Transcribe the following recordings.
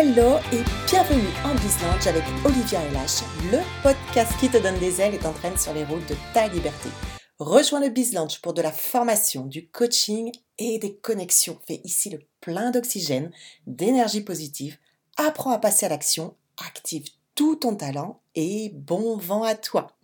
Hello et bienvenue en Bizlange avec Olivia LH, le podcast qui te donne des ailes et t'entraîne sur les routes de ta liberté. Rejoins le Bizlange pour de la formation, du coaching et des connexions. Fais ici le plein d'oxygène, d'énergie positive. Apprends à passer à l'action, active tout ton talent et bon vent à toi.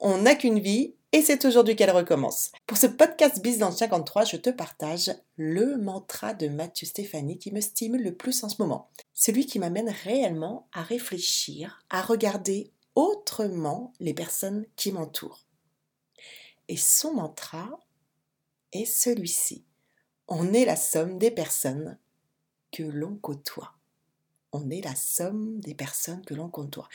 On n'a qu'une vie et c'est aujourd'hui qu'elle recommence. Pour ce podcast Biz dans 53, je te partage le mantra de Mathieu Stéphanie qui me stimule le plus en ce moment. Celui qui m'amène réellement à réfléchir, à regarder autrement les personnes qui m'entourent. Et son mantra est celui-ci. On est la somme des personnes que l'on côtoie on est la somme des personnes que l'on côtoie.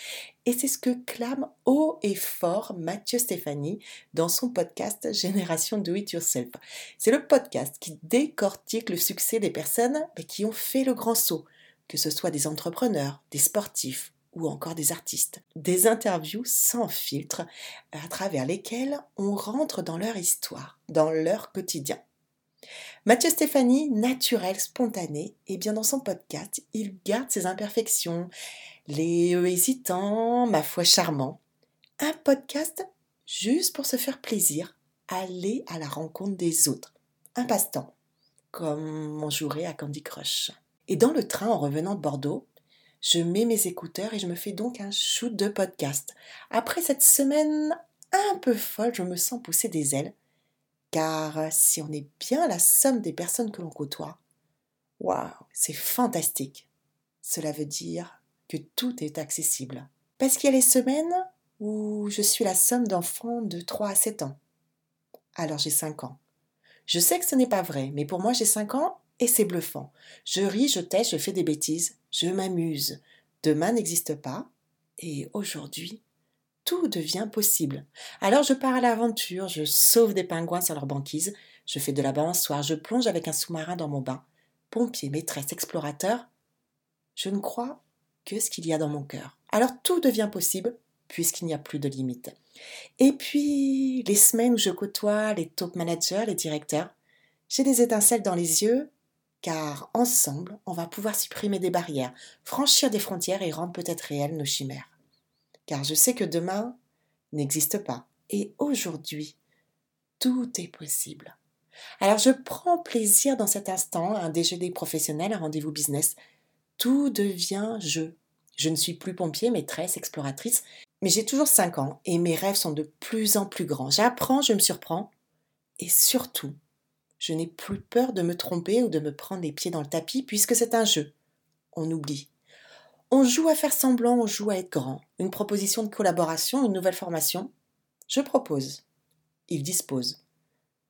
Et c'est ce que clame haut et fort Mathieu Stéphanie dans son podcast Génération Do It Yourself. C'est le podcast qui décortique le succès des personnes qui ont fait le grand saut, que ce soit des entrepreneurs, des sportifs ou encore des artistes. Des interviews sans filtre à travers lesquelles on rentre dans leur histoire, dans leur quotidien. Mathieu Stéphanie, naturel, spontané, et bien dans son podcast, il garde ses imperfections, les hésitants, ma foi charmant. Un podcast juste pour se faire plaisir, aller à la rencontre des autres. Un passe-temps, comme on jouerait à Candy Crush. Et dans le train en revenant de Bordeaux, je mets mes écouteurs et je me fais donc un shoot de podcast. Après cette semaine un peu folle, je me sens pousser des ailes car si on est bien la somme des personnes que l'on côtoie, waouh, c'est fantastique. Cela veut dire que tout est accessible. Parce qu'il y a les semaines où je suis la somme d'enfants de 3 à 7 ans. Alors j'ai 5 ans. Je sais que ce n'est pas vrai, mais pour moi j'ai 5 ans et c'est bluffant. Je ris, je teste, je fais des bêtises, je m'amuse. Demain n'existe pas et aujourd'hui tout devient possible. Alors je pars à l'aventure, je sauve des pingouins sur leur banquise, je fais de la balançoire, je plonge avec un sous-marin dans mon bain. Pompier, maîtresse, explorateur, je ne crois que ce qu'il y a dans mon cœur. Alors tout devient possible puisqu'il n'y a plus de limites. Et puis, les semaines où je côtoie les top managers, les directeurs, j'ai des étincelles dans les yeux, car ensemble, on va pouvoir supprimer des barrières, franchir des frontières et rendre peut-être réelles nos chimères car je sais que demain n'existe pas. Et aujourd'hui, tout est possible. Alors je prends plaisir dans cet instant, un déjeuner professionnel, un rendez-vous business. Tout devient jeu. Je ne suis plus pompier, maîtresse, exploratrice, mais j'ai toujours 5 ans et mes rêves sont de plus en plus grands. J'apprends, je me surprends et surtout, je n'ai plus peur de me tromper ou de me prendre les pieds dans le tapis puisque c'est un jeu. On oublie. On joue à faire semblant, on joue à être grand. Une proposition de collaboration, une nouvelle formation. Je propose. Il dispose.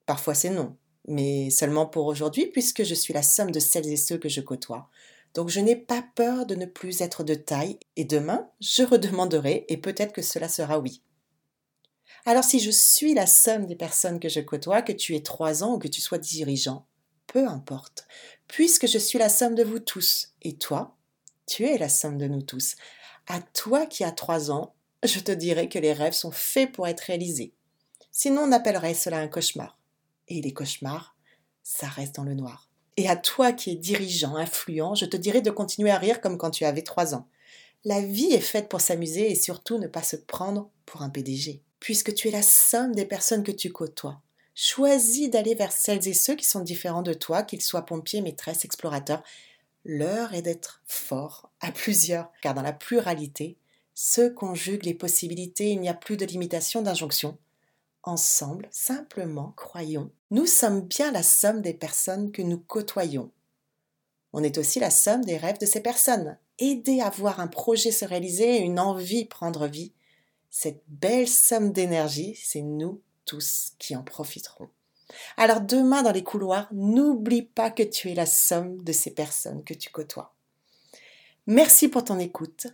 Parfois c'est non, mais seulement pour aujourd'hui puisque je suis la somme de celles et ceux que je côtoie. Donc je n'ai pas peur de ne plus être de taille et demain je redemanderai et peut-être que cela sera oui. Alors si je suis la somme des personnes que je côtoie, que tu aies trois ans ou que tu sois dirigeant, peu importe, puisque je suis la somme de vous tous, et toi, tu es la somme de nous tous. À toi qui as trois ans, je te dirais que les rêves sont faits pour être réalisés. Sinon, on appellerait cela un cauchemar. Et les cauchemars, ça reste dans le noir. Et à toi qui es dirigeant, influent, je te dirais de continuer à rire comme quand tu avais trois ans. La vie est faite pour s'amuser et surtout ne pas se prendre pour un PDG. Puisque tu es la somme des personnes que tu côtoies. Choisis d'aller vers celles et ceux qui sont différents de toi, qu'ils soient pompiers, maîtresses, explorateurs, L'heure est d'être fort à plusieurs, car dans la pluralité se conjuguent les possibilités, il n'y a plus de limitation d'injonction. Ensemble, simplement, croyons, nous sommes bien la somme des personnes que nous côtoyons. On est aussi la somme des rêves de ces personnes. Aider à voir un projet se réaliser, une envie prendre vie, cette belle somme d'énergie, c'est nous tous qui en profiterons. Alors demain dans les couloirs, n'oublie pas que tu es la somme de ces personnes que tu côtoies. Merci pour ton écoute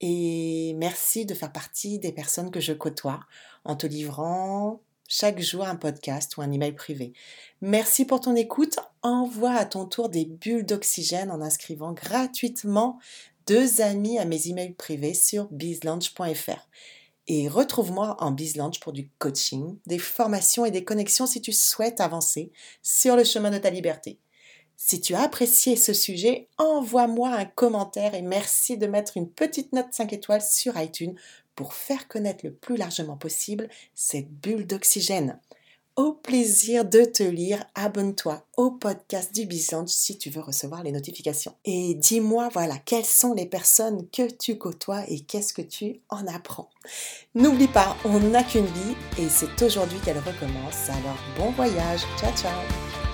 et merci de faire partie des personnes que je côtoie en te livrant chaque jour un podcast ou un email privé. Merci pour ton écoute. Envoie à ton tour des bulles d'oxygène en inscrivant gratuitement deux amis à mes emails privés sur bizlunch.fr et retrouve-moi en BizLaunch pour du coaching, des formations et des connexions si tu souhaites avancer sur le chemin de ta liberté. Si tu as apprécié ce sujet, envoie-moi un commentaire et merci de mettre une petite note 5 étoiles sur iTunes pour faire connaître le plus largement possible cette bulle d'oxygène. Au plaisir de te lire, abonne-toi au podcast du Bizange si tu veux recevoir les notifications. Et dis-moi, voilà, quelles sont les personnes que tu côtoies et qu'est-ce que tu en apprends? N'oublie pas, on n'a qu'une vie et c'est aujourd'hui qu'elle recommence. Alors bon voyage, ciao ciao